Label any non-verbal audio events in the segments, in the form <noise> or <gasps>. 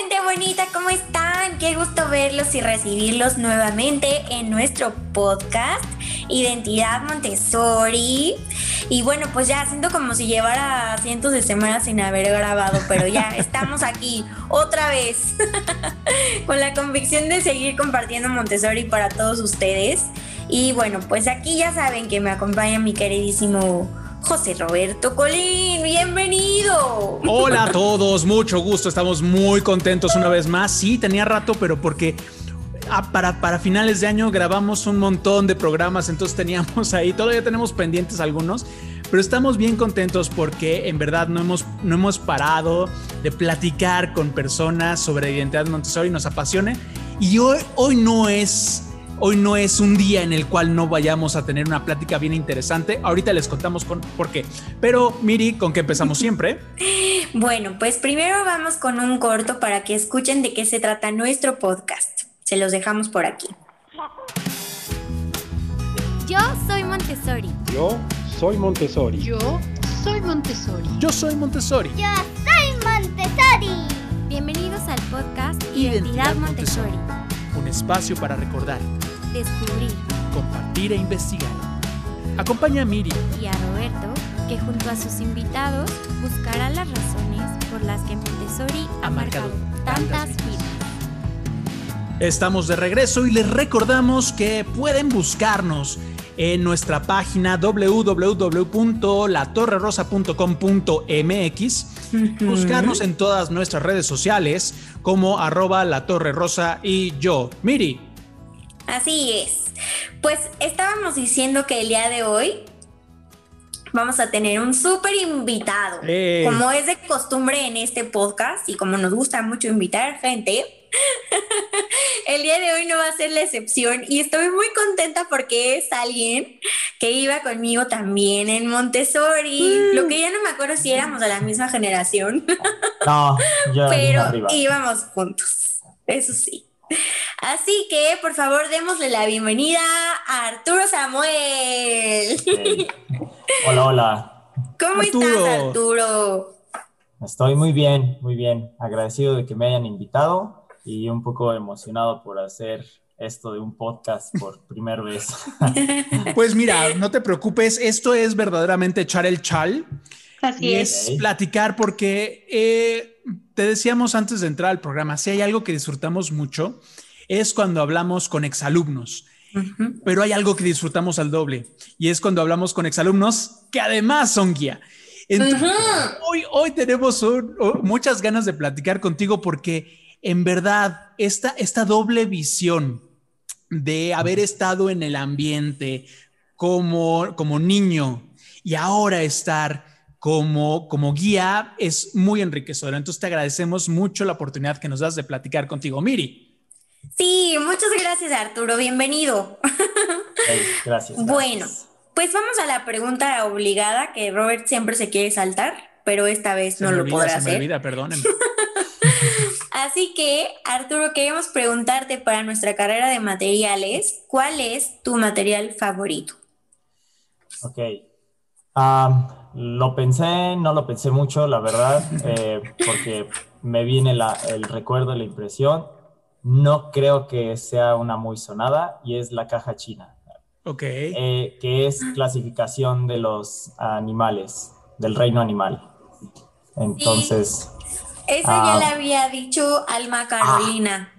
gente bonita, ¿cómo están? Qué gusto verlos y recibirlos nuevamente en nuestro podcast Identidad Montessori. Y bueno, pues ya siento como si llevara cientos de semanas sin haber grabado, pero ya <laughs> estamos aquí otra vez <laughs> con la convicción de seguir compartiendo Montessori para todos ustedes. Y bueno, pues aquí ya saben que me acompaña mi queridísimo José Roberto Colín, bienvenido. Hola a todos, mucho gusto, estamos muy contentos una vez más. Sí, tenía rato, pero porque ah, para, para finales de año grabamos un montón de programas, entonces teníamos <laughs> ahí, todavía tenemos pendientes algunos, pero estamos bien contentos porque en verdad no hemos, no hemos parado de platicar con personas sobre identidad Montessori, nos apasione. Y hoy, hoy no es Hoy no es un día en el cual no vayamos a tener una plática bien interesante. Ahorita les contamos con, por qué. Pero Miri, ¿con qué empezamos <laughs> siempre? Bueno, pues primero vamos con un corto para que escuchen de qué se trata nuestro podcast. Se los dejamos por aquí. Yo soy Montessori. Yo soy Montessori. Yo soy Montessori. Yo soy Montessori. Yo soy Montessori. Bienvenidos al podcast Identidad, Montessori. Un espacio para recordar, Descubrir compartir e investigar. Acompaña a Miri y a Roberto, que junto a sus invitados buscará las razones por las que Montessori ha, Ha marcado marcado tantas tantas vidas. Estamos de regreso y les recordamos que pueden buscarnos en nuestra página www.latorrerosa.com.mx, buscarnos en todas nuestras redes sociales como arroba la torre rosa y yo. Miri, Así es. Pues estábamos diciendo que el día de hoy vamos a tener un súper invitado. Eh. Como es de costumbre en este podcast y como nos gusta mucho invitar gente, <laughs> el día de hoy no va a ser la excepción y estoy muy contenta porque es alguien que iba conmigo también en Montessori. Lo que ya no me acuerdo si éramos de la misma generación, No, yo <laughs> pero íbamos juntos. Eso sí. Así que, por favor, démosle la bienvenida a Arturo Samuel. <laughs> Hola, hola. ¿Cómo Arturo. estás, Arturo? Estoy muy bien, muy bien. Agradecido de que me hayan invitado y un poco emocionado por hacer esto de un podcast por <laughs> primera vez. pues mira, no te preocupes, esto es verdaderamente echar el chal. Así y es. es platicar porque eh, te decíamos antes de entrar al programa, si hay algo que disfrutamos mucho es cuando hablamos con exalumnos, pero hay algo que disfrutamos al doble y es cuando hablamos con exalumnos que además son guía. Entonces, hoy, hoy tenemos un- o- muchas ganas de platicar contigo porque en verdad esta, esta doble visión de haber estado en el ambiente como, como niño y ahora estar como, como guía es muy enriquecedora. Entonces te agradecemos mucho la oportunidad que nos das de platicar contigo. Miri, Sí, muchas gracias, Arturo. Bienvenido. Hey, gracias, gracias. Bueno, pues vamos a la pregunta obligada que Robert siempre se quiere saltar, pero esta vez se no me lo olvida, podrá se me hacer. olvida, perdónenme. <laughs> Así que, Arturo, queremos preguntarte para nuestra carrera de materiales, ¿cuál es tu material favorito? Ok. Am, lo pensé, no lo pensé mucho, la verdad, <laughs> eh, porque me viene la- el recuerdo, la impresión. No creo que sea una muy sonada y es la caja china, Ok. eh, que es clasificación de los animales, del reino animal. Entonces, Esa ya Ah. la había dicho Alma Carolina.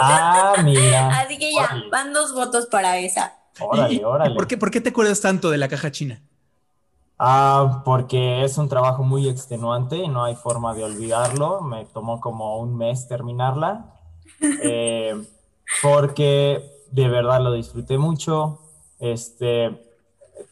ah, mira. <laughs> Así que ya, Órale, van dos votos para esa. órale, ¿Y- órale. ¿Por qué, ¿Por qué te acuerdas tanto de la caja china? Ah, porque es un trabajo muy extenuante y no hay forma de olvidarlo. Me tomó como un mes terminarla. <laughs> Eh, porque de verdad lo disfruté mucho. Este,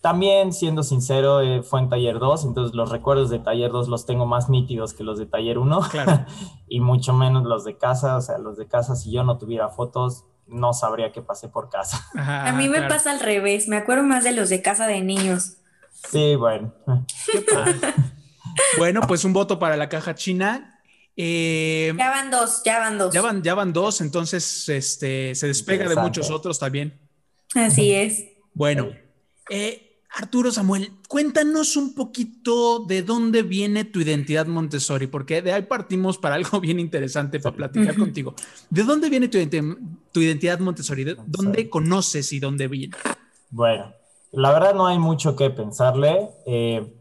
también, siendo sincero, eh, fue en taller 2, entonces los recuerdos de taller 2 los tengo más nítidos que los de taller 1 Claro. <laughs> y mucho menos los de casa. O sea, los de casa, si yo no tuviera fotos, no sabría que pasé por casa. Ajá, A mí me claro. pasa al revés, me acuerdo más de los de casa de niños. Sí, bueno. <laughs> Bueno, pues un voto para la caja china. Eh, Ya van dos, ya van dos. ya van, ya van dos, entonces este, se despega de muchos otros también. Así es. Bueno, eh, Arturo Samuel, cuéntanos un poquito de dónde viene tu identidad Montessori, porque de ahí partimos para algo bien interesante para platicar contigo. ¿De dónde viene tu, identi- tu identidad Montessori? ¿De ¿Dónde conoces y dónde viene? Bueno, la verdad no hay mucho que pensarle. Eh,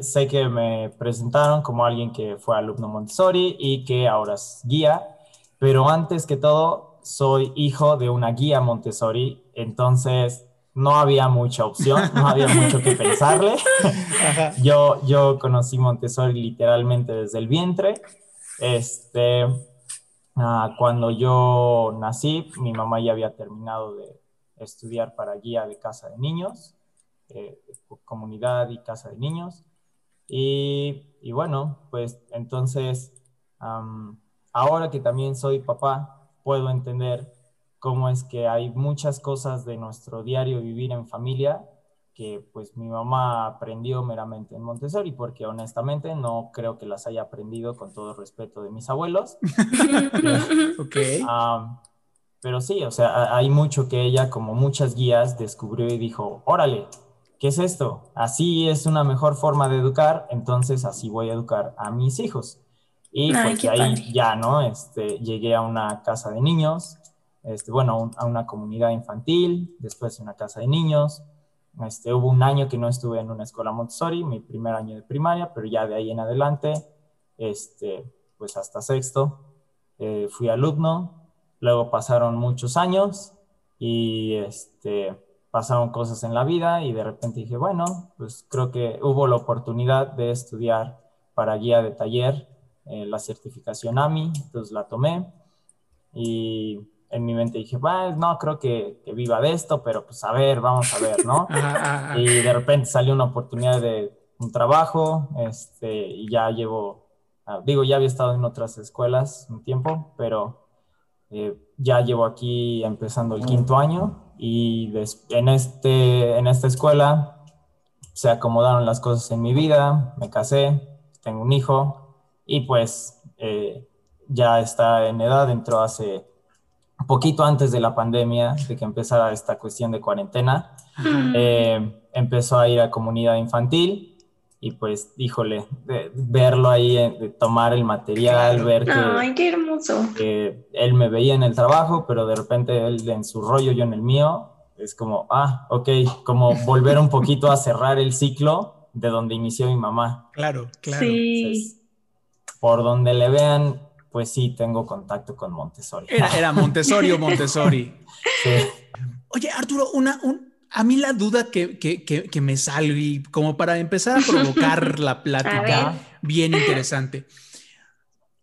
sé que me presentaron como alguien que fue alumno Montessori y que ahora es guía, pero antes que todo soy hijo de una guía Montessori, entonces no había mucha opción, no había <laughs> mucho que pensarle. Yo, yo conocí Montessori literalmente desde el vientre. Este, ah, cuando yo nací, mi mamá ya había terminado de estudiar para guía de casa de niños, eh, comunidad y casa de niños. Y, y bueno, pues entonces, am, ahora que también soy papá, puedo entender cómo es que hay muchas cosas de nuestro diario vivir en familia que pues mi mamá aprendió meramente en Montessori, porque honestamente no creo que las haya aprendido con todo respeto de mis abuelos. <laughs> Ok. Ah, pero sí, o sea, ha- hay mucho que ella, como muchas guías, descubrió y dijo, órale, ¿qué es esto? Así es una mejor forma de educar, entonces así voy a educar a mis hijos. Y Ay, pues ahí padre. ya, ¿no? Este, llegué a una casa de niños, este, bueno, a un- a una comunidad infantil, después una casa de niños. Este, hubo un año que no estuve en una escuela Montessori, mi primer año de primaria, pero ya de ahí en adelante, este, pues hasta sexto, eh, fui alumno, luego pasaron muchos años y este, pasaron cosas en la vida y de repente dije, bueno, pues creo que hubo la oportunidad de estudiar para guía de taller eh, la certificación AMI, entonces la tomé y en mi mente dije, bueno, no creo que, que viva de esto, pero pues a ver, vamos a ver, ¿no? <laughs> Y de repente salió una oportunidad de un trabajo, este, y ya llevo, ah, digo, ya había estado en otras escuelas un tiempo, pero eh, ya llevo aquí empezando el quinto año y des- en, este, en esta escuela se acomodaron las cosas en mi vida, me casé, tengo un hijo y pues eh, ya está en edad, entró hace poquito antes de la pandemia, de que empezara esta cuestión de cuarentena. Eh, empezó a ir a comunidad infantil y pues, híjole, de- verlo ahí, eh, de tomar el material, ver que, Ay, qué hermoso. que él me veía en el trabajo, pero de repente él en su rollo, yo en el mío, es como, ah, ok, como volver un poquito a cerrar el ciclo de donde inició mi mamá. Claro, claro. Sí. Entonces, por donde le vean, pues sí, tengo contacto con Montessori. Era, era Montessori o Montessori. <laughs> Sí. Oye, Arturo, una, un- a mí la duda que, que, que, que me sale y como para empezar a provocar <laughs> la plática bien interesante.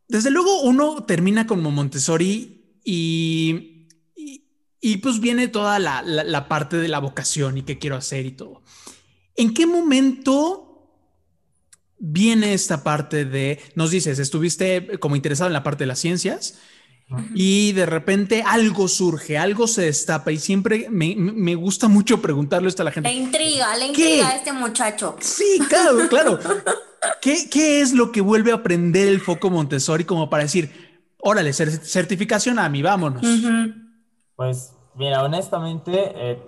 Desde luego uno termina como Montessori y, y, y pues viene toda la, la, la parte de la vocación y qué quiero hacer y todo. ¿En qué momento viene esta parte de, nos dices, estuviste como interesado en la parte de las ciencias? Y de repente algo surge, algo se destapa y siempre me, me- gusta mucho preguntarle esto a la La gente. intriga, la ¿Qué? intriga de este muchacho. Sí, claro, claro. ¿Qué, qué es lo que vuelve a aprender el foco Montessori como para decir, órale, cer- certificación a mí, vámonos? Pues mira, honestamente, eh,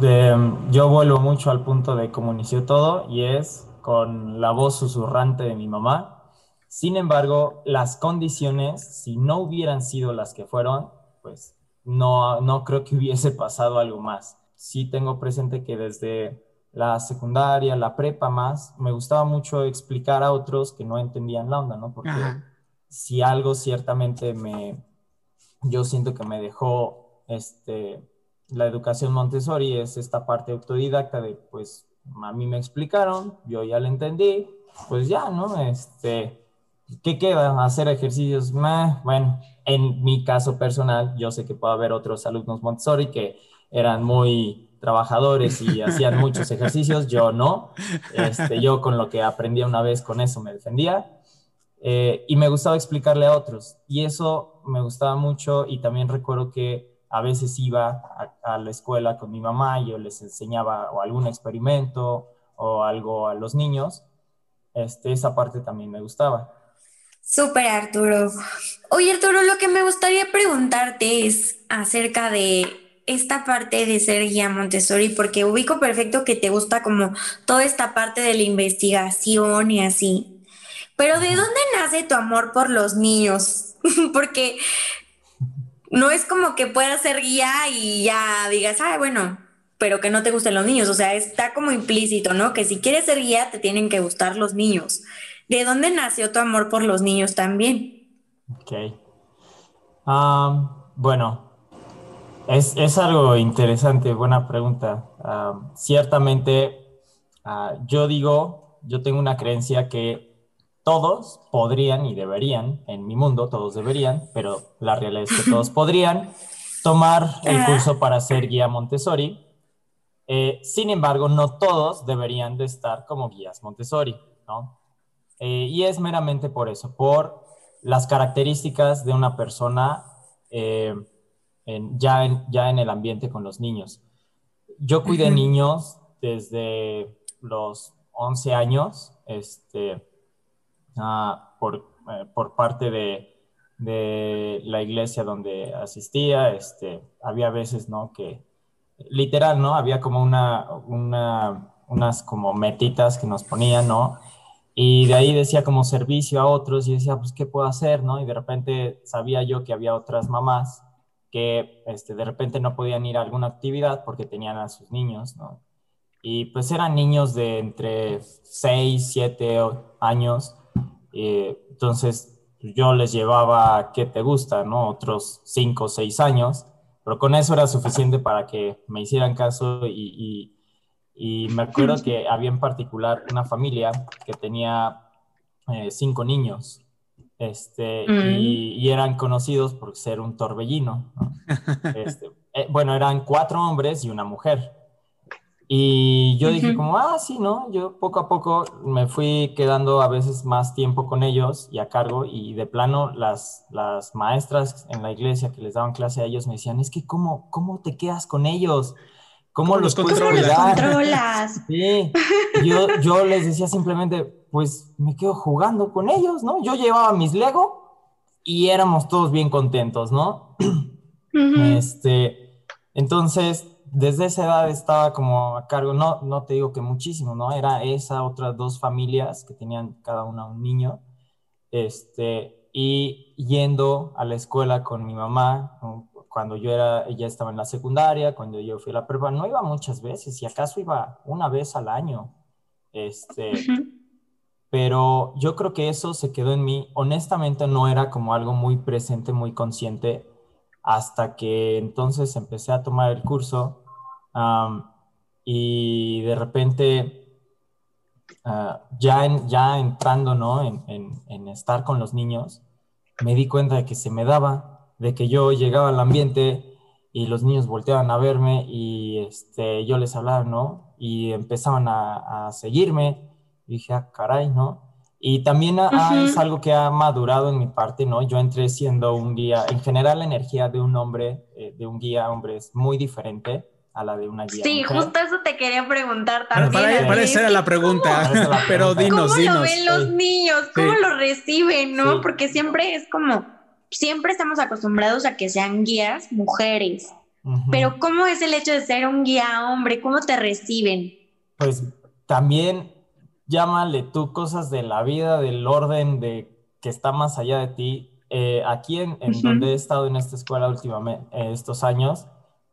de- yo vuelvo mucho al punto de cómo inició todo y es con la voz susurrante de mi mamá. Sin embargo, las condiciones, si no hubieran sido las que fueron, pues no, no creo que <laughs> hubiese pasado algo más. Sí tengo presente que desde la secundaria, la prepa más, me gustaba mucho explicar a otros que no entendían la onda, ¿no? Porque Ajá. si algo ciertamente me, yo siento que me dejó este, la educación Montessori es esta parte autodidacta de, pues, a mí me explicaron, yo ya lo entendí, pues ya, ¿no? Este, ¿qué queda? Hacer ejercicios, Meh, bueno, en mi caso personal, yo sé que puede haber otros alumnos Montessori que eran muy trabajadores y <laughs> hacían muchos ejercicios, yo no, este, yo con lo que aprendí una vez con eso me defendía, eh, y me gustaba explicarle a otros. Y eso me gustaba mucho y también recuerdo que a veces iba a, a la escuela con mi mamá y yo les enseñaba o algún experimento o algo a los niños. Este, esa parte también me gustaba. Súper, Arturo. Oye, Arturo, lo que me gustaría preguntarte es acerca de esta parte de ser guía Montessori? Porque ubico perfecto que te gusta como toda esta parte de la investigación y así. Pero ¿de dónde nace tu amor por los niños? <laughs> Porque no es como que puedas ser guía y ya digas, ah, bueno, pero que no te gusten los niños. O sea, está como implícito, ¿no? Que si quieres ser guía, te tienen que gustar los niños. ¿De dónde nació tu amor por los niños también? Ok. Um, bueno, es, es, algo interesante, buena pregunta. Um, ciertamente, uh, yo digo, yo tengo una creencia que todos podrían y deberían, en mi mundo todos deberían, pero la realidad es que todos <laughs> podrían tomar el curso para ser guía Montessori. Eh, sin embargo, no todos deberían de estar como guías Montessori, ¿no? Eh, y es meramente por eso, por las características de una persona eh, ya, en, ya en el ambiente con los niños. Yo cuidé niños desde los 11 años, este, Ah, por, eh, por parte de, de, la iglesia donde asistía. Este, había veces, ¿no? Que literal, ¿no? Había como una, una, unas como metitas que nos ponían, ¿no? Y de ahí decía como servicio a otros y decía, pues, ¿qué puedo hacer, no? Y de repente sabía yo que había otras mamás que este, de repente no podían ir a alguna actividad porque tenían a sus niños, ¿no? Y pues eran niños de entre 6, 7 años eh, entonces yo les llevaba, ¿qué te gusta? ¿no? Otros cinco o seis años, pero con eso era suficiente para que me hicieran caso y, me acuerdo que había en particular una familia que tenía eh, cinco niños este, mm. y, eran conocidos por ser un torbellino. <laughs> Este, eh, bueno, eran cuatro hombres y una mujer. Y yo dije como, ah, sí, ¿no? Yo poco a poco me fui quedando a veces más tiempo con ellos y a cargo y de plano las, las maestras en la iglesia que les daban clase a ellos me decían, es que ¿cómo, cómo te quedas con ellos? ¿Cómo, los, controlas? <laughs> Sí, yo, yo les decía simplemente, pues me quedo jugando con ellos, ¿no? Yo llevaba mis Lego y éramos todos bien contentos, ¿no? Este, entonces desde esa edad estaba como a cargo, no, no te digo que muchísimo, ¿no? Era esa, otras dos familias que tenían cada una un niño, este, y yendo a la escuela con mi mamá, cuando yo era, ella estaba en la secundaria, cuando yo fui a la prepa, no iba muchas veces, y acaso iba una vez al año, este, pero yo creo que eso se quedó en mí, honestamente no era como algo muy presente, muy consciente, hasta que entonces empecé a tomar el curso y de repente ah, ya, ya entrando ¿no? en, estar con los niños, me di cuenta de que se me daba, de que yo llegaba al ambiente y los niños volteaban a verme y este, yo les hablaba, ¿no? Y empezaban a, seguirme. Y dije, ah, caray, ¿no? Y también es algo que ha madurado en mi parte, ¿no? Yo entré siendo un guía, en general la energía de un hombre, eh, de un guía hombre es muy diferente a la de una guía. Sí, justo eso te quería preguntar también. Para, para esa era la pregunta, pero dinos, ¿Cómo lo ven los niños? ¿Cómo lo reciben, no? Porque siempre es como, siempre estamos acostumbrados a que sean guías mujeres, pero ¿cómo es el hecho de ser un guía hombre? ¿Cómo te reciben? Pues también llámale tú cosas de la vida, del orden, de que está más allá de ti. Eh, aquí en, donde he estado en esta escuela últimamente, eh, estos años,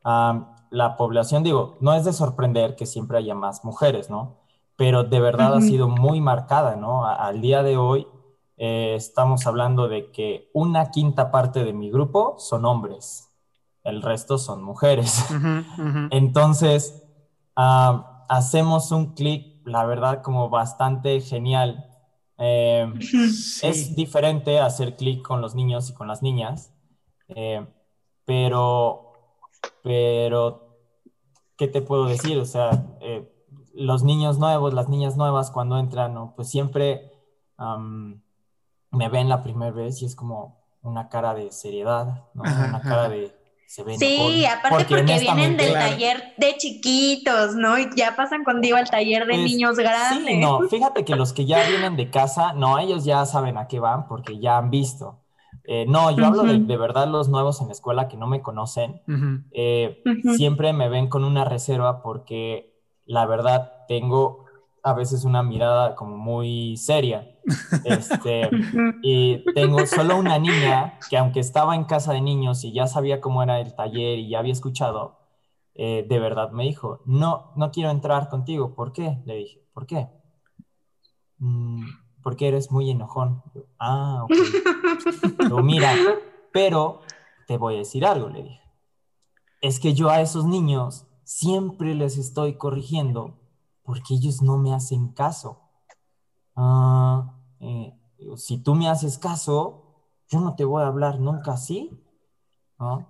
la población, digo, no es de sorprender que siempre haya más mujeres, ¿no? Pero de verdad ha sido muy marcada, ¿no? al día de hoy eh, estamos hablando de que una quinta parte de mi grupo son hombres, el resto son mujeres. Entonces, hacemos un clic la verdad, como bastante genial. Eh, es diferente hacer clic con los niños y con las niñas, eh, pero, pero, ¿qué te puedo decir? O sea, eh, los niños nuevos, las niñas nuevas cuando entran, pues siempre me ven la primera vez y es como una cara de seriedad, una cara de sí, aparte porque, vienen del taller de chiquitos, ¿no? Y ya pasan contigo al taller de pues, niños grandes. Sí, no, <laughs> fíjate que los que ya vienen de casa, no, ellos ya saben a qué van porque ya han visto. Eh, no, yo hablo de, de verdad los nuevos en la escuela que no me conocen. Ujú. eh, Ujú. siempre me ven con una reserva porque la verdad tengo a veces una mirada como muy seria. Este, <laughs> y tengo solo una niña que aunque estaba en casa de niños y ya sabía cómo era el taller y ya había escuchado, eh, de verdad me dijo, no, no quiero entrar contigo. ¿Por qué? Le dije, ¿por qué? "Mm, porque eres muy enojón. Yo, ah, ok. <laughs> Mira, pero te voy a decir algo, le dije. Es que yo a esos niños siempre les estoy corrigiendo porque ellos no me hacen caso. Ah, eh, si tú me haces caso, yo no te voy a hablar nunca así. ¿no?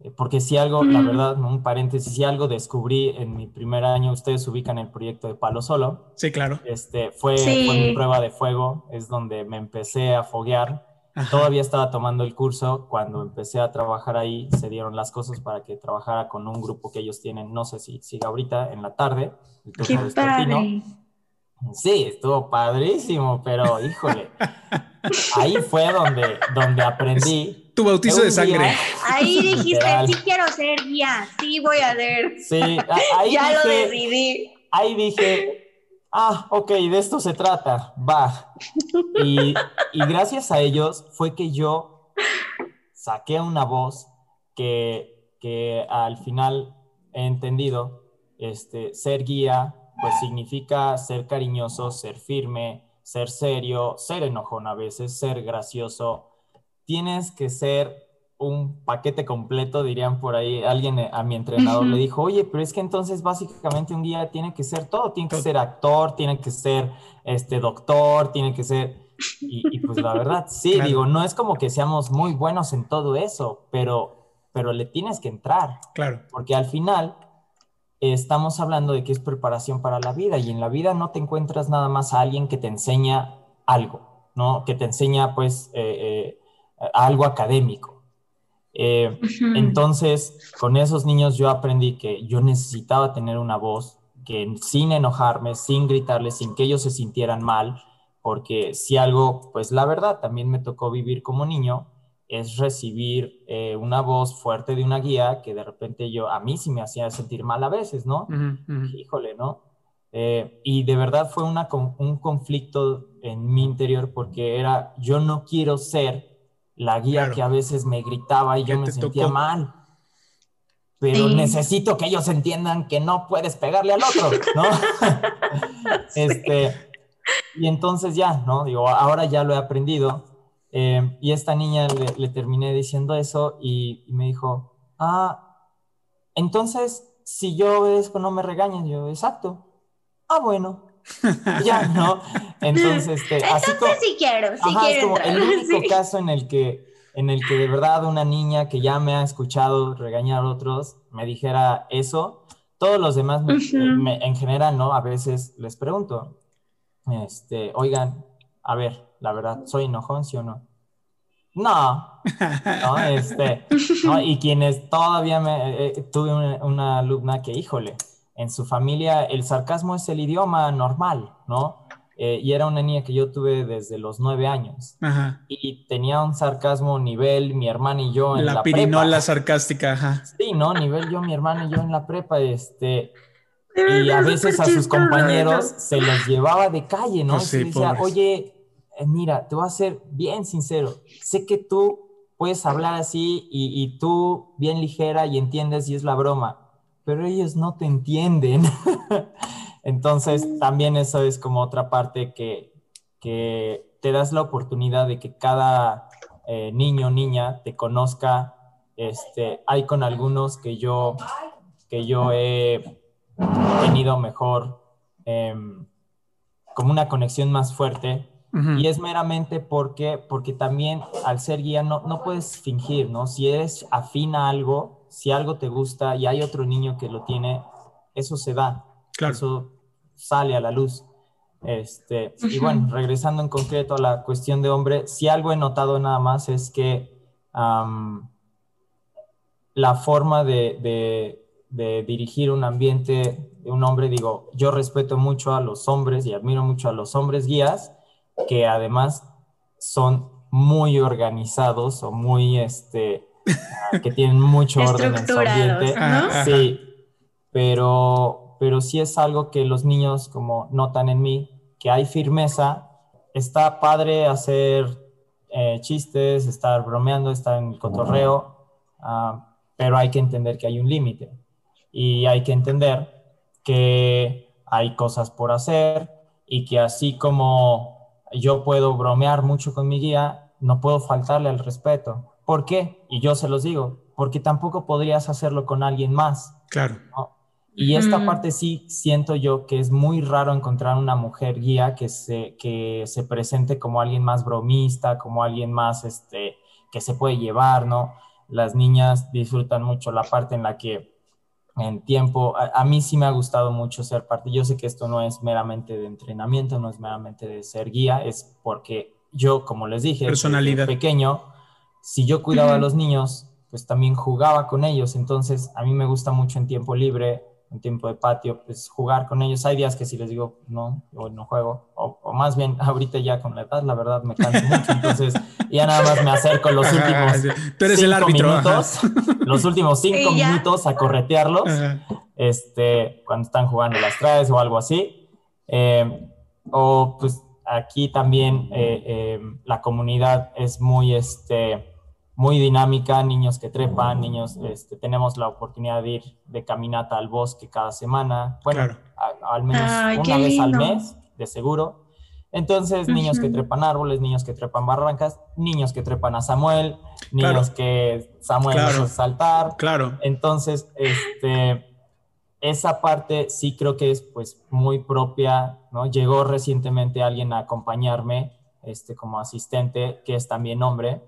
Eh, Porque si algo, la Mm. verdad, un paréntesis, si algo descubrí en mi primer año, ustedes ubican el proyecto de Palo Solo, Sí, claro. este, fue, Sí. fue mi prueba de fuego, es donde me empecé a foguear. Ajá. Todavía estaba tomando el curso, cuando empecé a trabajar ahí, se dieron las cosas para que trabajara con un grupo que ellos tienen, no sé si siga ahorita, en la tarde. el Qué padre. Sí, estuvo padrísimo, pero híjole, ahí fue donde, donde aprendí. <laughs> Tu bautizo de sangre. día- <laughs> Ahí dijiste, Literal. sí quiero ser guía, sí voy a ser. Sí, ahí <laughs> Ya lo decidí. ahí dije, ah, ok, de esto se trata, va. Y, y gracias a ellos fue que yo saqué una voz que, que al final he entendido, este, ser guía, pues significa ser cariñoso, ser firme, ser serio, ser enojón a veces, ser gracioso. Tienes que ser un paquete completo, dirían por ahí. Alguien eh, a mi entrenador Ujú. le dijo, oye, pero es que entonces básicamente un guía tiene que ser todo, tiene que ser actor, tiene que ser este doctor, tiene que ser... Y, y pues la verdad, sí, Claro. digo, no es como que seamos muy buenos en todo eso, pero, pero le tienes que entrar, Claro. porque al final estamos hablando de que es preparación para la vida y en la vida no te encuentras nada más a alguien que te enseña algo, ¿no? Que te enseña pues eh, eh, algo académico. Eh, entonces, con esos niños yo aprendí que yo necesitaba tener una voz que sin enojarme, sin gritarles, sin que ellos se sintieran mal, porque si algo, pues la verdad, también me tocó vivir como niño, es recibir eh, una voz fuerte de una guía que de repente yo, a mí sí me hacía sentir mal a veces, ¿no? Ujú, ujú. Híjole, ¿no? Eh, y de verdad fue una, un conflicto en mi interior porque era, yo no quiero ser la guía Claro. que a veces me gritaba y yo me sentía tocó. mal. Pero Sí. necesito que ellos entiendan que no puedes pegarle al otro, ¿no? <laughs> este, y entonces ya, ¿no? Digo, ahora ya lo he aprendido. Eh, y esta niña le, le terminé diciendo eso y, y me dijo, ah, entonces, si yo obedezco, no me regañan. Yo, exacto. Ah, bueno. <laughs> Ya, ¿no? Entonces, este, así como, Entonces sí quiero, sí Ajá, es quiero como entrar. el único Sí. caso en el que, en el que de verdad una niña que ya me ha escuchado regañar a otros me dijera eso. Todos los demás, me- me- en general, ¿no? A veces les pregunto, este, oigan, a ver, la verdad, ¿soy enojón, sí o no? No, <laughs> ¿no? Este, ¿no? Y quienes todavía me, eh, tuve una, una alumna que, híjole, en su familia el sarcasmo es el idioma normal, ¿no? Eh, y era una niña que yo tuve desde los nueve años Ajá. y tenía un sarcasmo nivel mi hermana y yo en la, La prepa. pirinola sarcástica, ajá. Sí, ¿no? Nivel yo, mi hermana y yo en la prepa, este, y a es veces a sus compañeros se los llevaba de calle, ¿no? Pues y sí, decía, pobres. oye, eh, mira, te voy a ser bien sincero, sé que tú puedes hablar así y, y tú bien ligera y entiendes y es la broma, pero ellos no te entienden. <laughs> Entonces, también eso es como otra parte que, que te das la oportunidad de que cada eh, niño o niña te conozca. Este, hay con algunos que yo, que yo he tenido mejor, em, como una conexión más fuerte. Ujú. Y es meramente porque, porque también al ser guía no, no puedes fingir, ¿no? Si eres afín a algo, si algo te gusta y hay otro niño que lo tiene, eso se da, Claro. eso sale a la luz. Este, Y Ujú. bueno, regresando en concreto a la cuestión de hombre, si algo he notado nada más es que am, la forma de, de- de dirigir un ambiente de un hombre, digo, yo respeto mucho a los hombres y admiro mucho a los hombres guías, que además son muy organizados o muy, este, ah, que tienen mucho orden en su ambiente. Sí, pero, pero sí es algo que los niños como notan en mí, que hay firmeza. Está padre hacer eh, chistes, estar bromeando, estar en el cotorreo, ah, pero hay que entender que hay un límite y hay que entender que hay cosas por hacer y que así como yo puedo bromear mucho con mi guía, no puedo faltarle al respeto. ¿Por qué? Y yo se los digo, porque tampoco podrías hacerlo con alguien más. Claro. ¿no? Y esta parte sí siento yo que es muy raro encontrar una mujer guía que se, que se presente como alguien más bromista, como alguien más este, que se puede llevar, ¿no? Las niñas disfrutan mucho la parte en la que en tiempo, a, a mí sí me ha gustado mucho ser parte. Yo sé que esto no es meramente de entrenamiento, no es meramente de ser guía, es porque yo, como les dije, desde Personalidad. pequeño, si yo cuidaba a los niños, pues también jugaba con ellos. Entonces, a mí me gusta mucho en tiempo libre, en tiempo de patio, pues jugar con ellos. Hay días que si les digo, no, hoy no juego, o, o más bien <laughs> ahorita ya con la edad, la verdad me canso mucho. <laughs> Entonces, ya nada más me acerco los Ajá, últimos sí. Tú eres el cinco ajá. minutos, los últimos cinco minutos a corretearlos, Ajá. este, cuando están jugando las traes o algo así. Eh, o pues aquí también eh, eh, la comunidad es muy, este, muy dinámica, niños que trepan, niños, este, tenemos la oportunidad de ir de caminata al bosque cada semana, bueno, Claro. a- al menos Ay, una vez al mes, de seguro. Entonces, niños que trepan árboles, niños que trepan barrancas, niños que trepan a Samuel, niños que Samuel Claro. hace saltar. Claro. Entonces, este, esa parte sí creo que es pues muy propia, ¿no? Llegó recientemente alguien a acompañarme, este, como asistente, que es también hombre,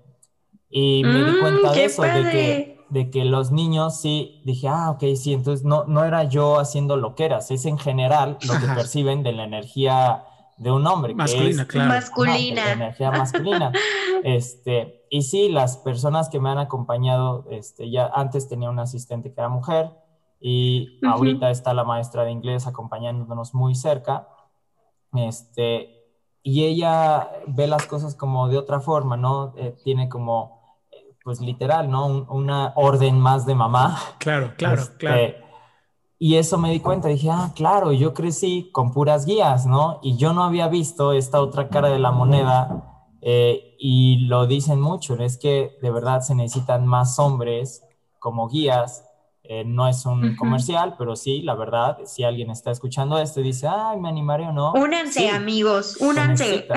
y me di Mm, cuenta de eso, de que, de que los niños sí, dije, ah, ok, sí, entonces no, no era yo haciendo loqueras, es en general lo que Ajá. perciben de la energía de un hombre. que Masculina, es- claro. Masculina. Ajá, de la energía masculina. <laughs> Este, y sí, las personas que me han acompañado, este, ya antes tenía una asistente que era mujer y Ujú. ahorita está la maestra de inglés acompañándonos muy cerca. Este, y ella ve las cosas como de otra forma, ¿no? Eh, tiene como, pues literal, ¿no? Un- una orden más de mamá. Claro, claro, Este, claro. Y eso me di cuenta, dije, ah, claro, yo crecí con puras guías, ¿no? Y yo no había visto esta otra cara de la moneda eh, y lo dicen mucho, es que de verdad se necesitan más hombres como guías. Eh, no es un comercial, pero sí, la verdad, si alguien está escuchando esto y dice, ay, me animaré o no. Únanse, sí, amigos, se únanse.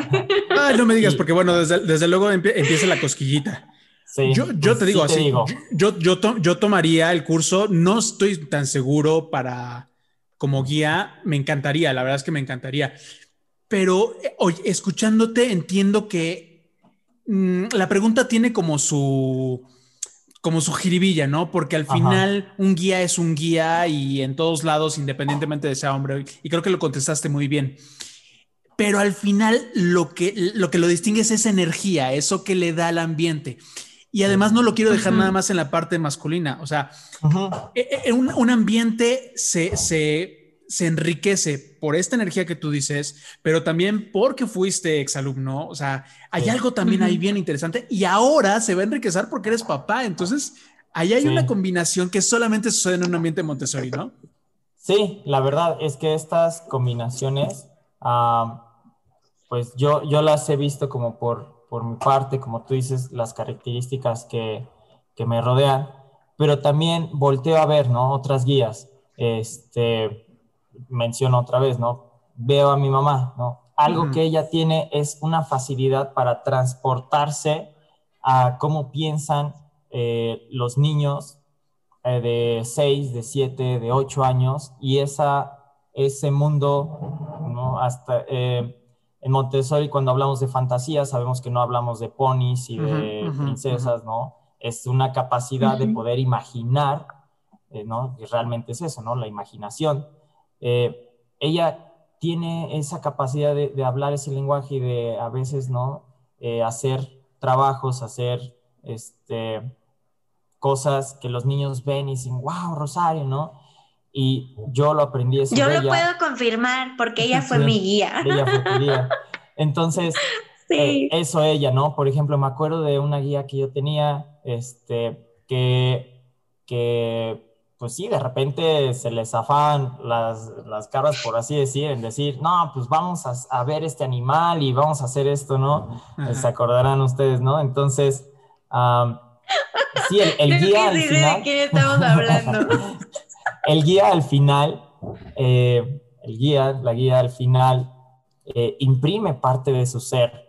Ay, no me digas, porque bueno, desde, desde luego empie- empieza la cosquillita. Sí, Yo, yo pues te digo sí así, digo. yo, yo, to- yo tomaría el curso, no estoy tan seguro para como guía, me encantaría, la verdad es que me encantaría, pero eh, oye, escuchándote entiendo que mm, la pregunta tiene como su como su jiribilla, ¿no? Porque al Ajá. final un guía es un guía y en todos lados, independientemente de sea hombre, y creo que lo contestaste muy bien. Pero al final lo que, lo que lo distingue es esa energía, eso que le da al ambiente. Y además no lo quiero dejar nada más en la parte masculina. O sea, Ujú. eh, eh, un, un ambiente se, se, se enriquece por esta energía que tú dices, pero también porque fuiste exalumno. O sea, hay Sí. algo también ahí bien interesante y ahora se va a enriquecer porque eres papá. Entonces, ahí hay Sí. una combinación que solamente sucede en un ambiente Montessori, ¿no? Sí, la verdad es que estas combinaciones, ah, pues yo, yo las he visto como por, por mi parte, como tú dices, las características que, que me rodean, pero también volteo a ver, ¿no? Otras guías. Este, menciono otra vez, ¿no? Veo a mi mamá, ¿no? Algo Ujú. que ella tiene es una facilidad para transportarse a cómo piensan eh, los niños eh, de 6, de 7, de 8 años y esa, ese mundo, ¿no? Hasta eh, en Montessori cuando hablamos de fantasía sabemos que no hablamos de ponis y de princesas, ¿no? Es una capacidad de poder imaginar, eh, ¿no? Y realmente es eso, ¿no? La imaginación. Eh, ella tiene esa capacidad de, de hablar ese lenguaje y de a veces, ¿no? Eh, hacer trabajos, hacer este, cosas que los niños ven y dicen, wow, Rosario, ¿no? Y yo lo aprendí eso Yo de lo ella. puedo confirmar porque ella fue Sí. mi guía. Ella fue tu guía. <laughs> Entonces, eh, eso ella, ¿no? Por ejemplo, me acuerdo de una guía que yo tenía, este, que, que pues sí, de repente se les zafan las, las caras, por así decir, en decir, no, pues vamos a, a ver este animal y vamos a hacer esto, ¿no? Se acordarán ustedes, ¿no? Entonces, am, sí, el, el guía al sí final... de quién estamos hablando. <laughs> el guía al final, eh, el guía, la guía al final, eh, imprime parte de su ser.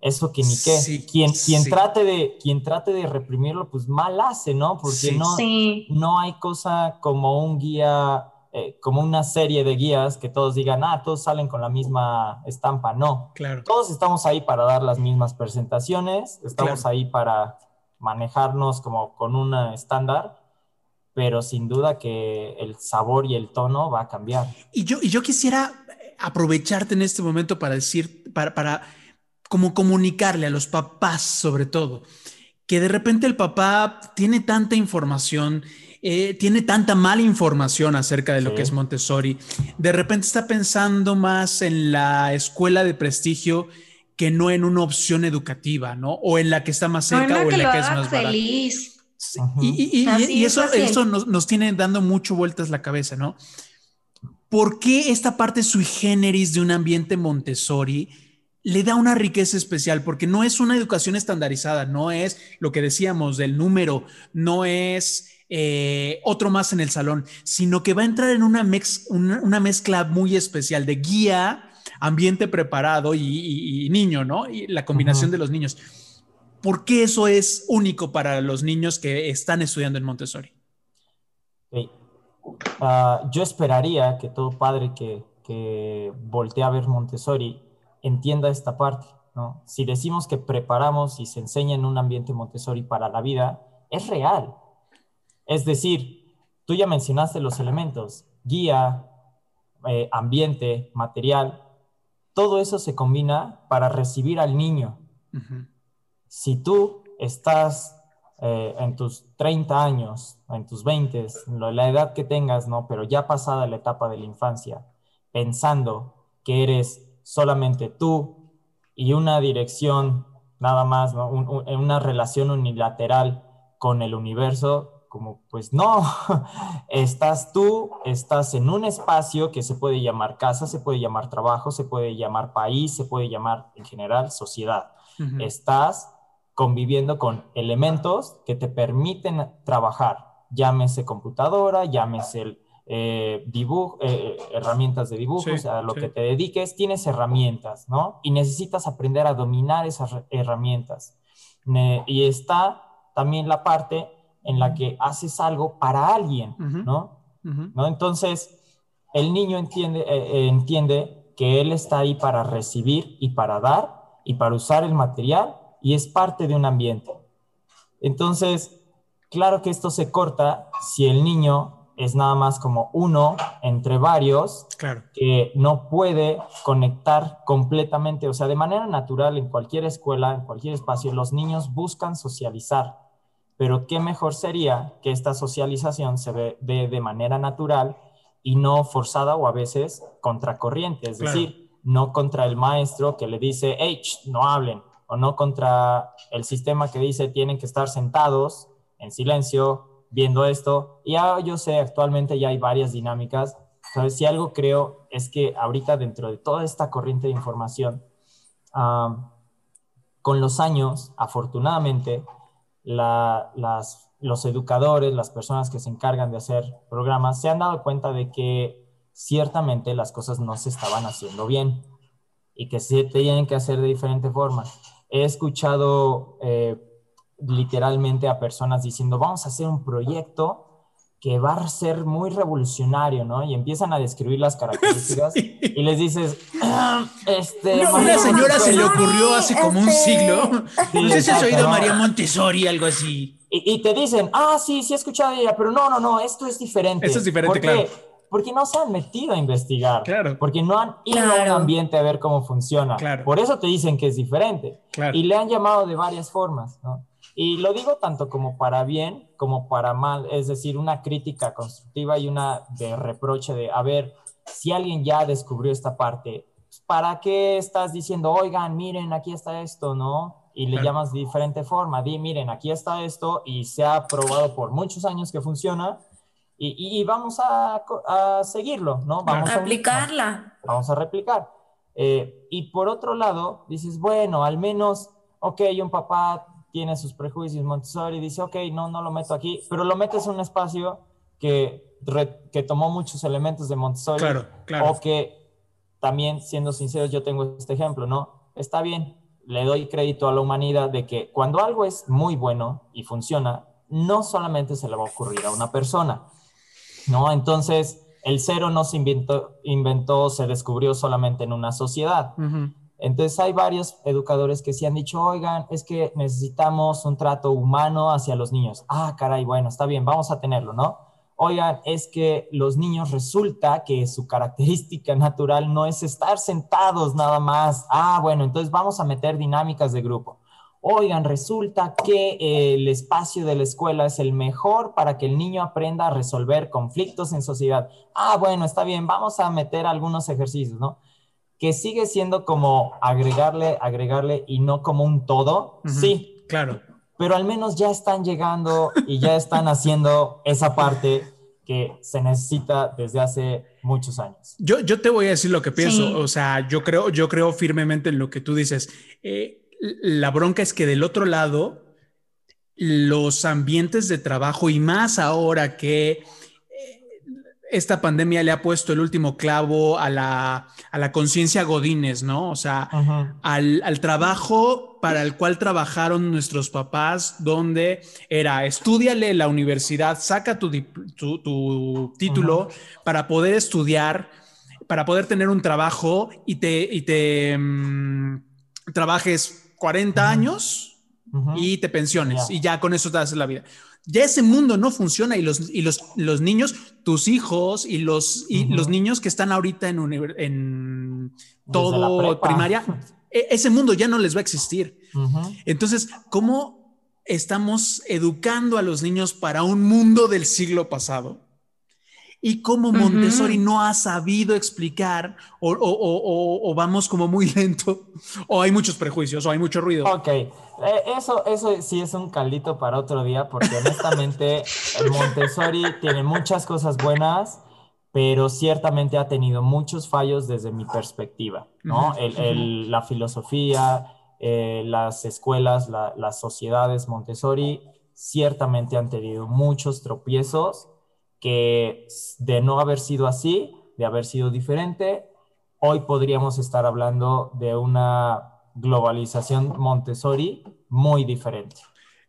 Eso que ni qué. Sí, quien, quien, sí. trate de, quien trate de reprimirlo, pues mal hace, ¿no? Porque Sí. no, Sí. no hay cosa como un guía, eh, como una serie de guías que todos digan, ah, todos salen con la misma estampa. No. Claro. Todos estamos ahí para dar las mismas presentaciones, estamos Claro. ahí para manejarnos como con un estándar, pero sin duda que el sabor y el tono va a cambiar. Y yo, y yo quisiera aprovecharte en este momento para decir, para, para como comunicarle a los papás sobre todo, que de repente el papá tiene tanta información, eh, tiene tanta mala información acerca de lo Sí. que es Montessori, de repente está pensando más en la escuela de prestigio que no en una opción educativa, ¿no? O en la que está más cerca o en que la lo que es haga más barata. Sí. Y, y- y- Así y es eso, eso nos, nos tiene dando mucho vueltas la cabeza, ¿no? ¿Por qué esta parte sui generis de un ambiente Montessori le da una riqueza especial? Porque no es una educación estandarizada, no es lo que decíamos del número, no es eh, otro más en el salón, sino que va a entrar en una, mex- una, una mezcla muy especial de guía, ambiente preparado y, y- y niño, ¿no? Y la combinación de los niños. ¿Por qué eso es único para los niños que están estudiando en Montessori? Ah, yo esperaría que todo padre que, que voltee a ver Montessori entienda esta parte, ¿no? Si decimos que preparamos y se enseña en un ambiente Montessori para la vida, es real. Es decir, tú ya mencionaste los elementos, guía, eh, ambiente, material, todo eso se combina para recibir al niño. Ujú. Si tú estás eh, en tus 30 años, en tus 20, lo- la edad que tengas, ¿no? Pero ya pasada la etapa de la infancia, pensando que eres solamente tú y una dirección nada más, ¿no? Un- un- en una relación unilateral con el universo, como pues no, <laughs> estás tú, estás en un espacio que se puede llamar casa, se puede llamar trabajo, se puede llamar país, se puede llamar en general sociedad estás conviviendo con elementos que te permiten trabajar, llámese computadora, llámese el, eh, dibujo, eh, herramientas de dibujo, Sí, o sea, lo sí. que te dediques, tienes herramientas, ¿no? Y necesitas aprender a dominar esas herramientas. Ne- y está también la parte en la que haces algo para alguien. ¿no? ¿no? Entonces, el niño entiende, eh, eh, entiende que él está ahí para recibir y para dar y para usar el material y es parte de un ambiente. Entonces, claro que esto se corta si el niño es nada más como uno entre varios Claro. que no puede conectar completamente, o sea, de manera natural en cualquier escuela, en cualquier espacio, los niños buscan socializar, pero qué mejor sería que esta socialización se ve- de manera natural y no forzada o a veces contracorriente, es Claro. decir, no contra el maestro que le dice, hey, no hablen, o no contra el sistema que dice tienen que estar sentados en silencio viendo esto. Y ya yo sé, actualmente ya hay varias dinámicas. Entonces, si algo creo es que ahorita dentro de toda esta corriente de información, con los años, afortunadamente, los educadores, las personas que se encargan de hacer programas, se han dado cuenta de que ciertamente las cosas no se estaban haciendo bien y que se tienen que hacer de diferente forma. He escuchado eh, literalmente a personas diciendo, vamos a hacer un proyecto que va a ser muy revolucionario, ¿no? Y empiezan a describir las características <laughs> y les dices, "Ah, este... No, María una señora se le Montessori". ocurrió hace como un Este, siglo. Sí, No sé si has oído ¿no? María Montessori, algo así. Y, y te dicen, ah, sí, sí he escuchado de ella, pero no, no, no, esto es diferente. Esto es diferente, ¿Por qué? claro. Porque no se han metido a investigar. Claro. Porque no han ido a Claro. un ambiente a ver cómo funciona. Claro. Por eso te dicen que es diferente. Claro. Y le han llamado de varias formas, ¿no? Y lo digo tanto como para bien como para mal, es decir, una crítica constructiva y una de reproche de, a ver, si alguien ya descubrió esta parte, ¿para qué estás diciendo, oigan, miren, aquí está esto, ¿no? Y le Claro. llamas de diferente forma, di, miren, aquí está esto y se ha probado por muchos años que funciona y, y- vamos a, a seguirlo, ¿no? Vamos a Aplicarla. vamos a replicar. Eh, y por otro lado, dices, bueno, al menos, ok, un papá tiene sus prejuicios Montessori, dice, ok, no, no lo meto aquí, pero lo metes en un espacio que, re- que tomó muchos elementos de Montessori. Claro, claro. O que también, siendo sinceros, yo tengo este ejemplo, ¿no? Está bien, le doy crédito a la humanidad de que cuando algo es muy bueno y funciona, no solamente se le va a ocurrir a una persona, ¿no? Entonces, el cero no se inventó, inventó, se descubrió solamente en una sociedad. Entonces hay varios educadores que sí han dicho, oigan, es que necesitamos un trato humano hacia los niños. Ah, caray, bueno, está bien, vamos a tenerlo, ¿no? Oigan, es que los niños resulta que su característica natural no es estar sentados nada más. Ah, bueno, entonces vamos a meter dinámicas de grupo. Oigan, resulta que el espacio de la escuela es el mejor para que el niño aprenda a resolver conflictos en sociedad. Ah, bueno, está bien, vamos a meter algunos ejercicios, ¿no? que sigue siendo como agregarle, agregarle y no como un todo, sí, Claro. pero al menos ya están llegando y ya están haciendo esa parte que se necesita desde hace muchos años. Yo, yo te voy a decir lo que pienso. Sí. O sea, yo creo, yo creo firmemente en lo que tú dices. Eh, la bronca es que del otro lado, los ambientes de trabajo y más ahora que eh, esta pandemia le ha puesto el último clavo a la, a la conciencia Godines, ¿no? O sea, al, al trabajo para el cual trabajaron nuestros papás, donde era estudiale la universidad, saca tu- tu título para poder estudiar, para poder tener un trabajo y te, y te mm, trabajes 40 Ujú. años y te pensiones y ya con eso te haces la vida. Ya ese mundo no funciona y los, y los, los niños, tus hijos y, los, y los niños que están ahorita en, en todo primaria, e- ese mundo ya no les va a existir. Entonces, ¿cómo estamos educando a los niños para un mundo del siglo pasado? Y cómo. Montessori no ha sabido explicar, o, o- o- o- o vamos como muy <laughs> lento, o hay muchos prejuicios, o hay mucho ruido. Ok, eh, eso, eso sí es un caldito para otro día, porque honestamente el Montessori tiene muchas cosas buenas, pero ciertamente ha tenido muchos fallos desde mi perspectiva, ¿no? Ujú, El- el- la filosofía, eh, las escuelas, la- las sociedades Montessori ciertamente han tenido muchos tropiezos que de no haber sido así, de haber sido diferente, hoy podríamos estar hablando de una globalización Montessori muy diferente.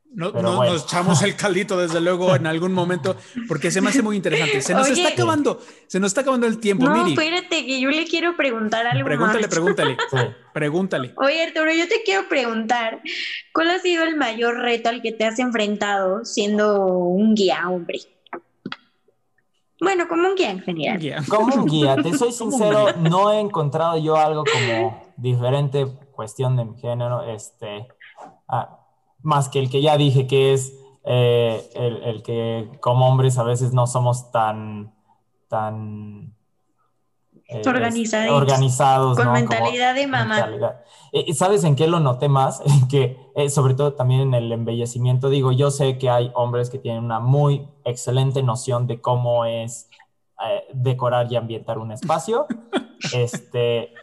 No, Pero no- bueno. Nos echamos el <laughs> caldito desde luego en algún momento, porque se me hace muy interesante. Se nos Oye. está acabando, se nos está acabando el tiempo, No, Miri. espérate, que yo le quiero preguntar algo Pregúntale, más. pregúntale, <laughs> Sí. pregúntale. Oye, Arturo, yo te quiero preguntar, ¿cuál ha sido el mayor reto al que te has enfrentado siendo un guía, hombre? Bueno, como un guía en general. Como un guía, te soy <laughs> sincero, no he encontrado yo algo como diferente cuestión de mi género, este, ah, más que el que ya dije que es eh, el, el que como hombres a veces no somos tan, tan eh, Organizaditos. organizados, Con ¿no? Como mentalidad de mamá. mentalidad. Eh, ¿Sabes en qué lo noté más? <laughs> En que, eh, sobre todo también en el embellecimiento, digo, yo sé que hay hombres que tienen una muy excelente noción de cómo es eh, decorar y ambientar un espacio. <laughs> Este,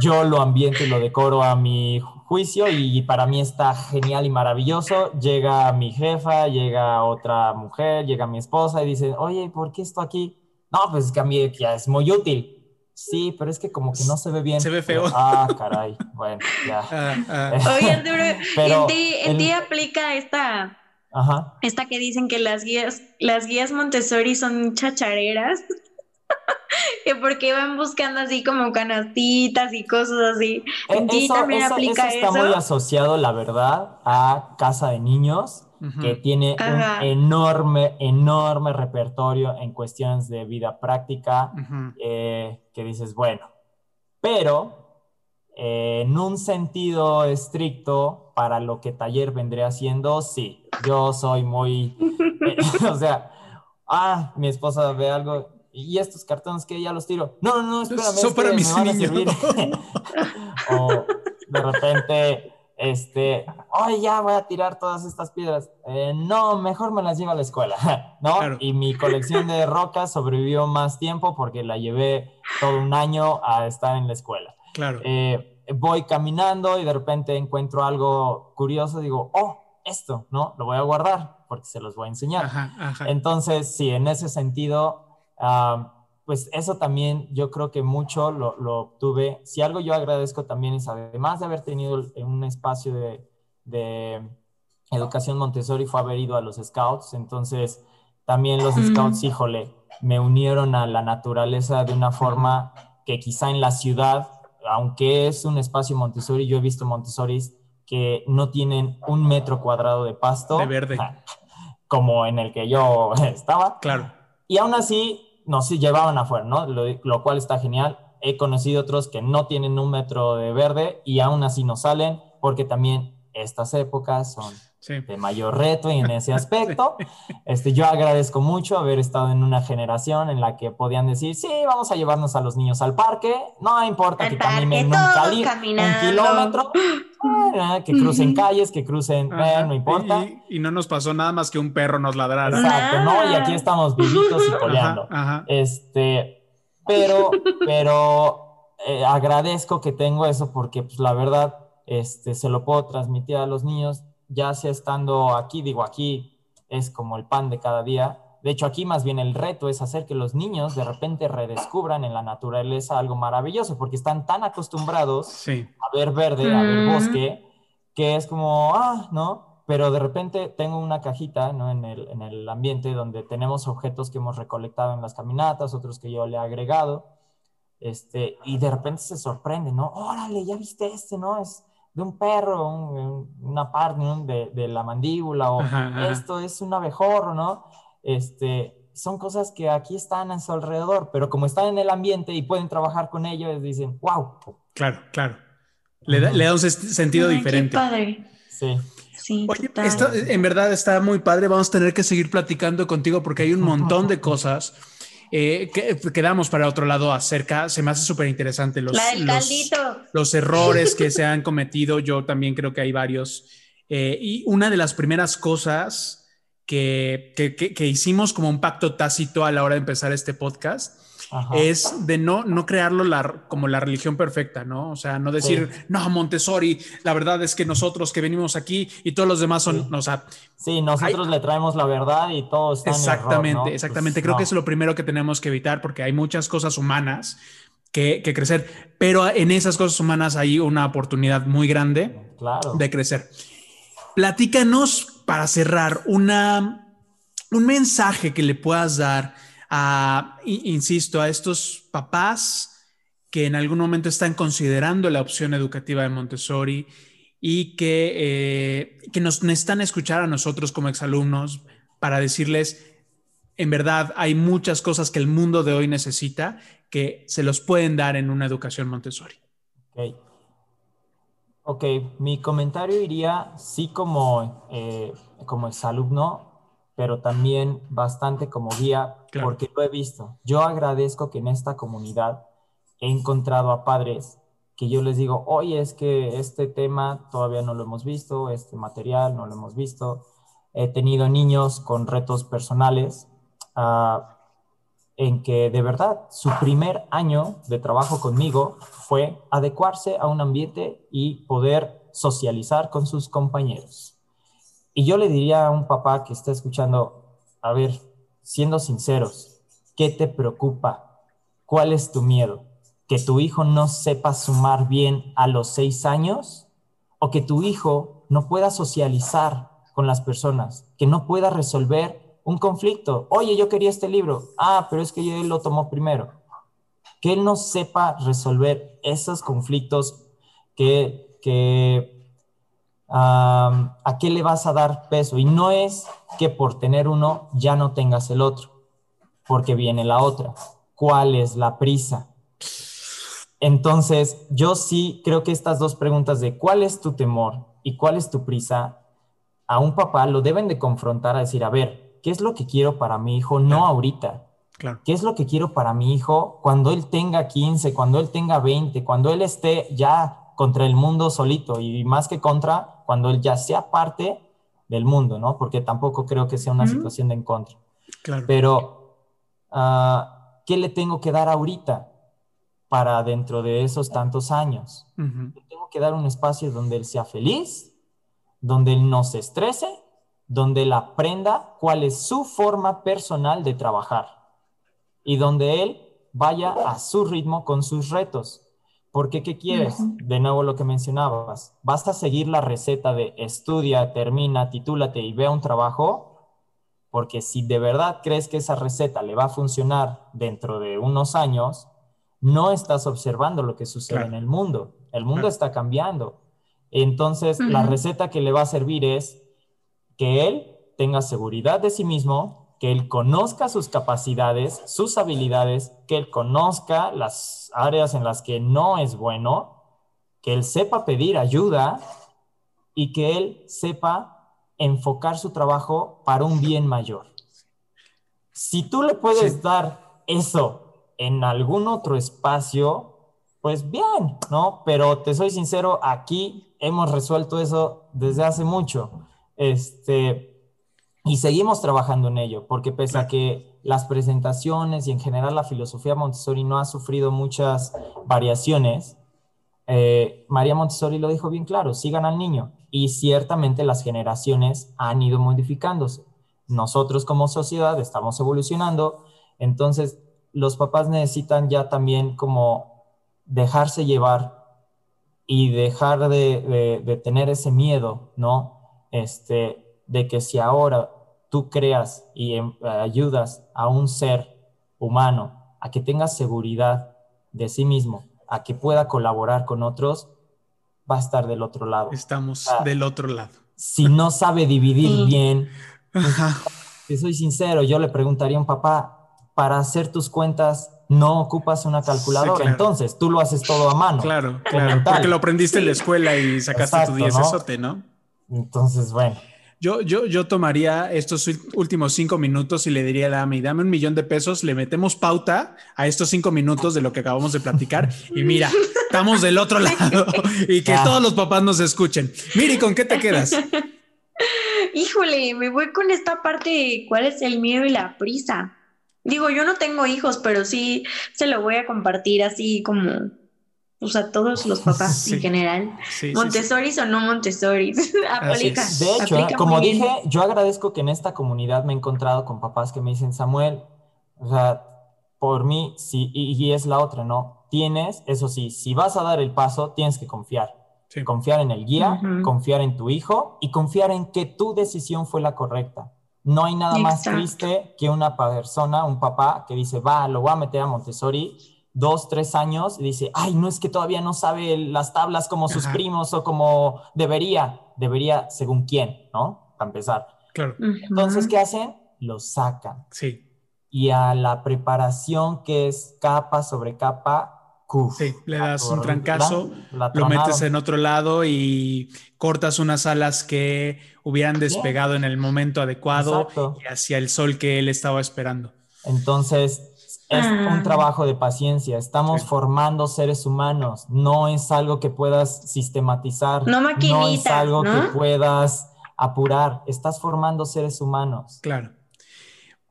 yo lo ambiento y lo decoro a mi juicio y para mí está genial y maravilloso. Llega mi jefa, llega otra mujer, llega mi esposa y dice, oye, ¿por qué esto aquí? No, pues es que a mí ya es muy útil. Sí, pero es que como que no se ve bien. Se ve feo. Ah, caray. Bueno, ya. <laughs> Ah, ah. Oye, Arturo, <laughs> Pero ¿en ti, en el- ti aplica esta, Ajá. esta que dicen que las guías, las guías Montessori son chachareras? <laughs> que porque van buscando así como canastitas y cosas así. ¿En Eh, ti Eso, también eso- aplica eso está eso? muy asociado, la verdad, a casa de niños, Que tiene Ajá. un enorme, enorme repertorio en cuestiones de vida práctica, eh, que dices, bueno, pero eh, en un sentido estricto, para lo que taller vendría haciendo, sí, yo soy muy, eh, <laughs> o sea, ah, mi esposa ve algo y estos cartones que ya los tiro. No, no, no, espérame. Son para mis niños. servir". <laughs> <laughs> o de repente, este, ay, ya voy a tirar todas estas piedras. Eh, no, mejor me las llevo a la escuela, <laughs> ¿no? Claro. Y mi colección de rocas sobrevivió más tiempo porque la llevé todo un año a estar en la escuela. Claro. Eh, voy caminando y de repente encuentro algo curioso, digo, oh, esto, ¿no? Lo voy a guardar porque se los voy a enseñar. Ajá, ajá. Entonces, sí, en ese sentido, pues eso también yo creo que mucho lo, lo obtuve. Si algo yo agradezco también es, además de haber tenido un espacio de, de educación Montessori, fue haber ido a los scouts. Entonces, también los Mm. scouts, híjole, me unieron a la naturaleza de una forma que quizá en la ciudad, aunque es un espacio Montessori, yo he visto Montessoris que no tienen un metro cuadrado de pasto. De verde. <laughs> Como en el que yo <laughs> estaba. Claro. Y aún así nos llevaban afuera, ¿no? Lo, lo cual está genial. He conocido otros que no tienen un metro de verde y aún así no salen porque también estas épocas son Sí. de mayor reto en ese <laughs> aspecto. Este, yo agradezco mucho haber estado en una generación en la que podían decir, sí, vamos a llevarnos a los niños al parque, no importa Al que caminen un, un kilómetro, eh, <gasps> que crucen calles, que crucen, eh, Ajá. no importa. Y, y no nos pasó nada más que un perro nos ladrara. Exacto, ¿no? Y aquí estamos vivitos y Ajá, coleando. ajá. Este, pero, pero eh, agradezco que tengo eso porque, pues, la verdad, este, se lo puedo transmitir a los niños, ya sea estando aquí, digo, aquí es como el pan de cada día. De hecho, aquí más bien el reto es hacer que los niños de repente redescubran en la naturaleza algo maravilloso, porque están tan acostumbrados Sí. a ver verde, a ver Mm. bosque, que es como, ah, ¿no? Pero de repente tengo una cajita, ¿no? En el, en el ambiente donde tenemos objetos que hemos recolectado en las caminatas, otros que yo le he agregado, este, y de repente se sorprende, ¿no? Órale, ya viste este, ¿no? Es de un perro, un- un- una parte ¿no? de, de la mandíbula, o Ajá, ajá. esto es un abejorro, ¿no? Este, son cosas que aquí están a su alrededor, pero como están en el ambiente y pueden trabajar con ellos, dicen, wow, Claro, claro. Le da, le da un sentido Ay, diferente. Qué padre. sí. Sí, Oye, esto en verdad está muy padre. Vamos a tener que seguir platicando contigo porque hay un montón de cosas eh, que quedamos para otro lado acerca. Se me hace súper interesante los, los- los errores que <laughs> se han cometido. Yo también creo que hay varios. Eh, y una de las primeras cosas que- que- que hicimos como un pacto tácito a la hora de empezar este podcast Ajá. es de no, no crearlo la- como la religión perfecta, ¿no? O sea, no decir, no, Montessori, la verdad es que nosotros que venimos aquí y todos los demás son, Sí. o sea, Sí, nosotros le traemos la verdad y todo está en exactamente, error, ¿no? exactamente. Pues, Creo no. que es lo primero que tenemos que evitar porque hay muchas cosas humanas que, que crecer, pero en esas cosas humanas hay una oportunidad muy grande Claro. de crecer. Platícanos para cerrar una, un mensaje que le puedas dar a, insisto, a estos papás que en algún momento están considerando la opción educativa de Montessori y que, eh, que nos necesitan escuchar a nosotros como exalumnos para decirles, en verdad, hay muchas cosas que el mundo de hoy necesita que se los pueden dar en una educación Montessori. Ok. Ok, mi comentario iría sí como, eh, como exalumno, pero también bastante como guía, Porque lo he visto. Yo agradezco que en esta comunidad he encontrado a padres que yo les digo, oye, es que este tema todavía no lo hemos visto, este material no lo hemos visto. He tenido niños con retos personales ah, en que de verdad su primer año de trabajo conmigo fue adecuarse a un ambiente y poder socializar con sus compañeros. Y yo le diría a un papá que está escuchando, a ver, siendo sinceros, ¿qué te preocupa? ¿Cuál es tu miedo? ¿Que tu hijo no sepa sumar bien a los seis años? ¿O que tu hijo no pueda socializar con las personas? ¿Que no pueda resolver un conflicto? Oye, yo quería este libro. Ah, pero es que él lo tomó primero. Que él no sepa resolver esos conflictos que, que a qué le vas a dar peso. Y no es que por tener uno ya no tengas el otro, porque viene la otra. ¿Cuál es la prisa? Entonces, yo sí creo que estas dos preguntas de cuál es tu temor y cuál es tu prisa, a un papá lo deben de confrontar a decir, a ver, ¿qué es lo que quiero para mi hijo? No ahorita, Claro. ¿Qué es lo que quiero para mi hijo cuando él tenga 15, cuando él tenga 20, cuando él esté ya contra el mundo solito y más que contra, cuando él ya sea parte del mundo, ¿no? Porque tampoco creo que sea una Ujú. situación de en contra. Claro. Pero, ah, ¿qué le tengo que dar ahorita para dentro de esos tantos años? Ujú. Le tengo que dar un espacio donde él sea feliz, donde él no se estrese, donde él aprenda cuál es su forma personal de trabajar y donde él vaya a su ritmo con sus retos. Porque, ¿qué quieres? De nuevo lo que mencionabas. ¿Vas a seguir la receta de estudia, termina, titúlate y vea un trabajo? Porque si de verdad crees que esa receta le va a funcionar dentro de unos años, no estás observando lo que sucede Claro. en el mundo. El mundo Claro. está cambiando. Entonces, la receta que le va a servir es que él tenga seguridad de sí mismo, que él conozca sus capacidades, sus habilidades, que él conozca las áreas en las que no es bueno, que él sepa pedir ayuda y que él sepa enfocar su trabajo para un bien mayor. Si tú le puedes Sí. dar eso en algún otro espacio, pues bien, ¿no? Pero te soy sincero, aquí hemos resuelto eso desde hace mucho. Este, y seguimos trabajando en ello, porque pese a que las presentaciones y en general la filosofía Montessori no ha sufrido muchas variaciones, eh, María Montessori lo dijo bien claro, sigan al niño. Y ciertamente las generaciones han ido modificándose. Nosotros como sociedad estamos evolucionando, entonces los papás necesitan ya también como dejarse llevar y dejar de, de- de tener ese miedo, ¿no? Este, de que si ahora tú creas y em, ayudas a un ser humano a que tenga seguridad de sí mismo, a que pueda colaborar con otros, va a estar del otro lado. Estamos Ah. del otro lado. Si no sabe dividir <laughs> bien, Ajá. te soy sincero, yo le preguntaría a un papá, para hacer tus cuentas no ocupas una calculadora, claro. entonces tú lo haces todo a mano. Claro, claro. mental. Porque lo aprendiste en la escuela y sacaste Exacto, tu ¿no? diecesote, ¿no? Entonces, bueno, Yo, yo, yo tomaría estos últimos cinco minutos y le diría a Dami, dame un millón de pesos, le metemos pauta a estos cinco minutos de lo que acabamos de platicar y mira, estamos del otro <laughs> lado y que Ah. todos los papás nos escuchen. Miri, ¿con qué te quedas? <laughs> Híjole, me voy con esta parte de cuál es el miedo y la prisa. Digo, yo no tengo hijos, pero sí se lo voy a compartir así como, pues a todos los papás Sí. en general. Sí, sí, o no Montessori. <laughs> aplica. es. de hecho, aplica ¿eh? como muy bien. dije, yo agradezco que en esta comunidad me he encontrado con papás que me dicen, Samuel, o sea, por mí, sí, y, y es la otra, ¿no? Tienes, eso sí, si vas a dar el paso, tienes que confiar. Sí. Confiar en el guía, Ujú. confiar en tu hijo y confiar en que tu decisión fue la correcta. No hay nada más Exacto. triste que una persona, un papá que dice, va, lo voy a meter a Montessori, dos, tres años, y dice, ay, no es que todavía no sabe las tablas como sus Ajá. primos o como debería. Debería según quién, ¿no? Para empezar. Claro. Entonces, ¿qué hacen? Lo sacan. sí, Y a la preparación que es capa sobre capa, ¡cuf! sí, le das un trancazo, la lo metes en otro lado y cortas unas alas que hubieran despegado en el momento adecuado Exacto. y hacia el sol que él estaba esperando. Entonces, es Ah. un trabajo de paciencia. Estamos Sí. formando seres humanos. No es algo que puedas sistematizar. No No es maquinitas, algo ¿no? que puedas apurar. Estás formando seres humanos. Claro.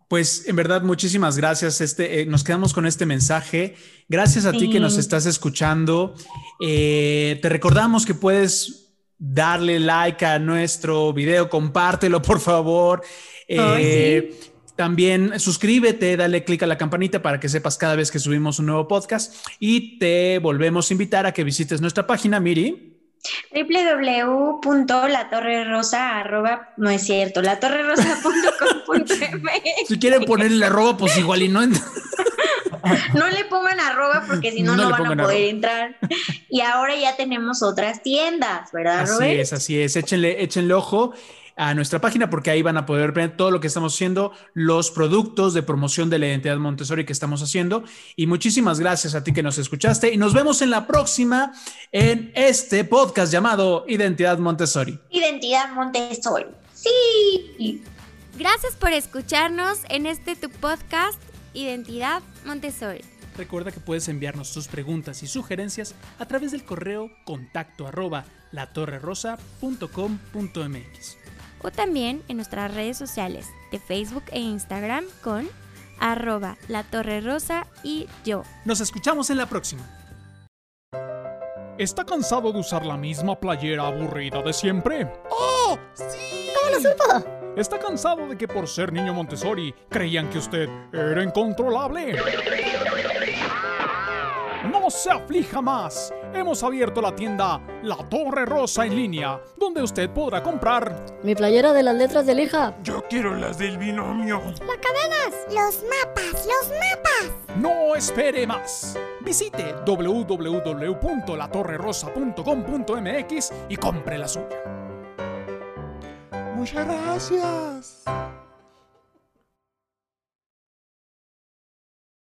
Pues en verdad, muchísimas gracias. Este, eh, nos quedamos con este mensaje. Gracias a ti que nos Sí. estás escuchando. Eh, te recordamos que puedes darle like a nuestro video, compártelo por favor. Eh, También suscríbete, dale click a la campanita para que sepas cada vez que subimos un nuevo podcast y te volvemos a invitar a que visites nuestra página, Miri. www.latorrerosa arroba, no es cierto, latorrerosa.com.mx. Si quieren ponerle arroba, pues igual y no. No le pongan arroba porque si no, No van a poder arroba. entrar. Y ahora ya tenemos otras tiendas, ¿verdad, Así Robert? es, así es. Échenle, échenle ojo a nuestra página porque ahí van a poder ver todo lo que estamos haciendo, los productos de promoción de la identidad Montessori que estamos haciendo. Y muchísimas gracias a ti que nos escuchaste y nos vemos en la próxima en este podcast llamado Identidad Montessori. Identidad Montessori. Sí. Gracias por escucharnos en este tu podcast Identidad Montessori. Recuerda que puedes enviarnos tus preguntas y sugerencias a través del correo contacto arroba latorrerosa.com.mx. O también en nuestras redes sociales de Facebook e Instagram con arroba la torre rosa y yo. Nos escuchamos en la próxima. ¿Está cansado de usar la misma playera aburrida de siempre? ¡Oh! ¡Sí! ¿Cómo lo supo? ¿Está cansado de que por ser niño Montessori creían que usted era incontrolable? No se aflija más. Hemos abierto la tienda La Torre Rosa en línea, donde usted podrá comprar Mi playera de las letras de lija. Yo quiero las del binomio. ¡Las cadenas! ¡Los mapas! ¡Los mapas! No espere más. Visite www.latorrerosa.com.mx y compre la suya. Muchas gracias.